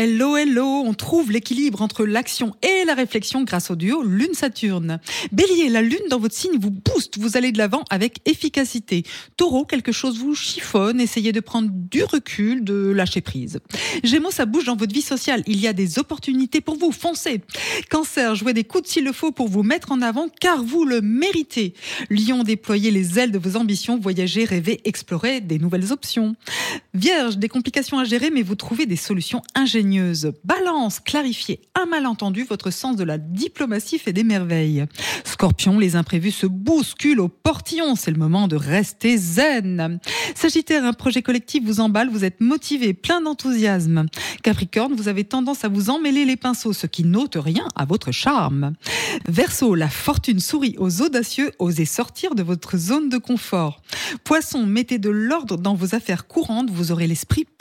Hello, hello, on trouve l'équilibre entre l'action et la réflexion grâce au duo Lune-Saturne. Bélier, la Lune dans votre signe vous booste, vous allez de l'avant avec efficacité. Taureau, quelque chose vous chiffonne, essayez de prendre du recul, de lâcher prise. Gémeaux, ça bouge dans votre vie sociale, il y a des opportunités pour vous, foncez. Cancer, jouez des coups s'il le faut pour vous mettre en avant car vous le méritez. Lion, déployez les ailes de vos ambitions, voyagez, rêvez, explorez des nouvelles options. Vierge, des complications à gérer mais vous trouvez des solutions ingénieuses Balance, clarifiez un malentendu, votre sens de la diplomatie fait des merveilles. Scorpion, les imprévus se bousculent au portillon, c'est le moment de rester zen. Sagittaire, un projet collectif vous emballe, vous êtes motivé, plein d'enthousiasme. Capricorne, vous avez tendance à vous emmêler les pinceaux, ce qui n'ôte rien à votre charme. Verseau, la fortune sourit aux audacieux, osez sortir de votre zone de confort. Poisson, mettez de l'ordre dans vos affaires courantes, vous aurez l'esprit